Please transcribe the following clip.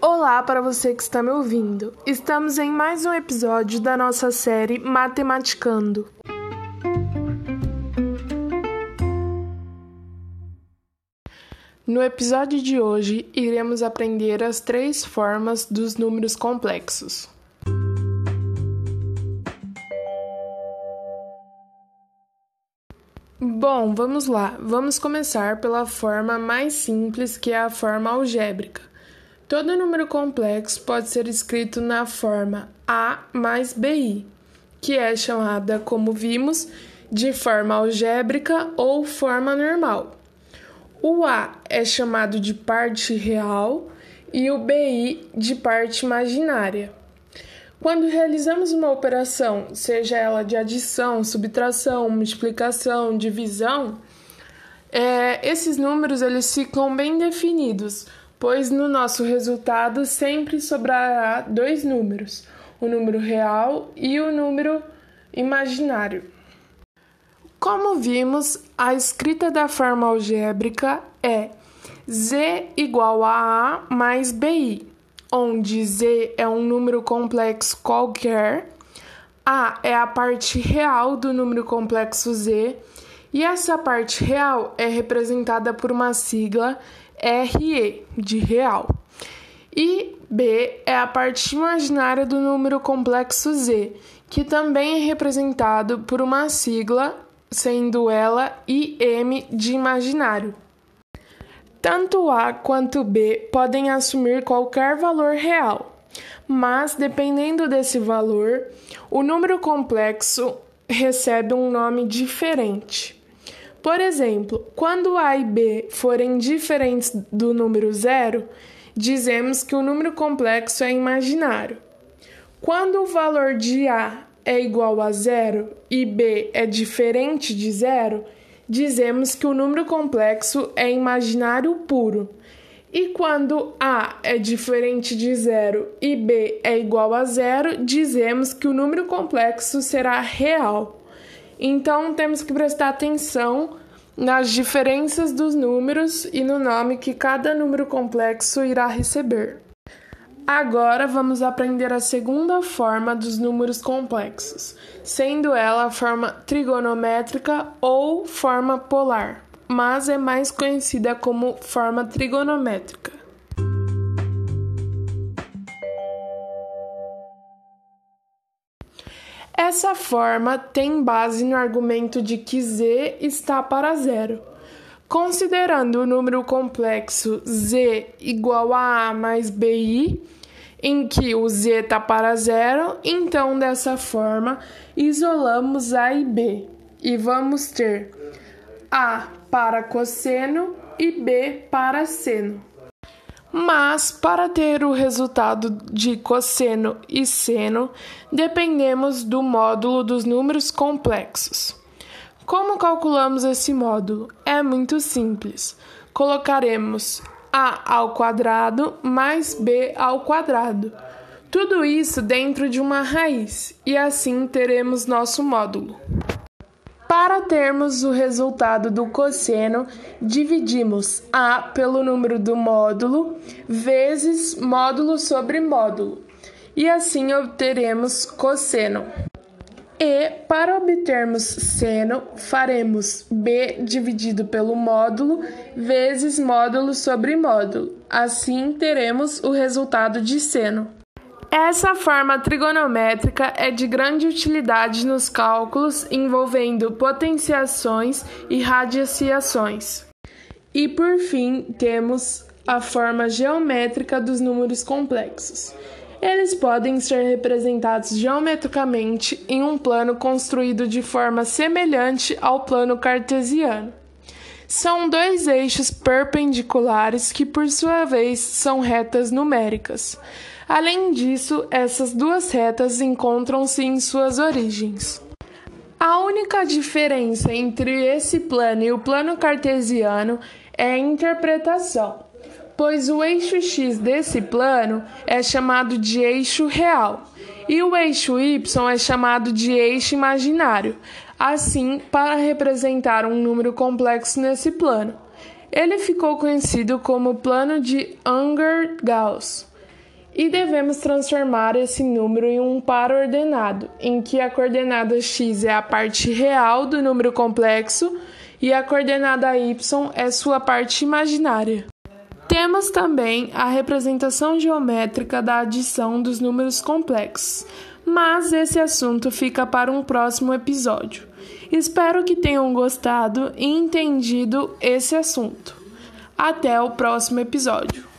Olá para você que está me ouvindo. Estamos em mais um episódio da nossa série Matematicando. No episódio de hoje, iremos aprender as três formas dos números complexos. Bom, vamos lá. Vamos começar pela forma mais simples, que é a forma algébrica. Todo número complexo pode ser escrito na forma A mais BI, que é chamada, como vimos, de forma algébrica ou forma normal. O A é chamado de parte real e o BI de parte imaginária. Quando realizamos uma operação, seja ela de adição, subtração, multiplicação, divisão, é, esses números eles ficam bem definidos, pois no nosso resultado sempre sobrará dois números, o número real e o número imaginário. Como vimos, a escrita da forma algébrica é z igual a a mais bi onde Z é um número complexo qualquer, A é a parte real do número complexo Z, e essa parte real é representada por uma sigla RE, de real. E B é a parte imaginária do número complexo Z, que também é representado por uma sigla, sendo ela IM de imaginário. Tanto A quanto B podem assumir qualquer valor real, mas dependendo desse valor, o número complexo recebe um nome diferente. Por exemplo, quando A e B forem diferentes do número zero, dizemos que o número complexo é imaginário. Quando o valor de A é igual a zero e B é diferente de zero, dizemos que o número complexo é imaginário puro. E quando A é diferente de zero e B é igual a zero, dizemos que o número complexo será real. Então temos que prestar atenção nas diferenças dos números e no nome que cada número complexo irá receber. Agora vamos aprender a segunda forma dos números complexos, sendo ela a forma trigonométrica ou forma polar, mas é mais conhecida como forma trigonométrica. Essa forma tem base no argumento de que z está para zero. Considerando o número complexo z igual a a mais bi, em que o z está para zero, então dessa forma isolamos A e B e vamos ter A para cosseno e B para seno. Mas para ter o resultado de cosseno e seno, dependemos do módulo dos números complexos. Como calculamos esse módulo? É muito simples. Colocaremos a ao quadrado mais b ao quadrado. Tudo isso dentro de uma raiz, e assim teremos nosso módulo. Para termos o resultado do cosseno, dividimos a pelo número do módulo vezes módulo sobre módulo, e assim obteremos cosseno. E para obtermos seno, faremos b dividido pelo módulo vezes módulo sobre módulo. Assim teremos o resultado de seno. Essa forma trigonométrica é de grande utilidade nos cálculos envolvendo potenciações e radiações. E por fim, temos a forma geométrica dos números complexos. Eles podem ser representados geometricamente em um plano construído de forma semelhante ao plano cartesiano. São dois eixos perpendiculares que, por sua vez, são retas numéricas. Além disso, essas duas retas encontram-se em suas origens. A única diferença entre esse plano e o plano cartesiano é a interpretação pois o eixo x desse plano é chamado de eixo real e o eixo y é chamado de eixo imaginário. assim para representar um número complexo nesse plano. Ele ficou conhecido como plano de Unger-Gauss. E devemos transformar esse número em um par ordenado, em que a coordenada x é a parte real do número complexo e a coordenada y é sua parte imaginária. Temos também a representação geométrica da adição dos números complexos, mas esse assunto fica para um próximo episódio. Espero que tenham gostado e entendido esse assunto. Até o próximo episódio.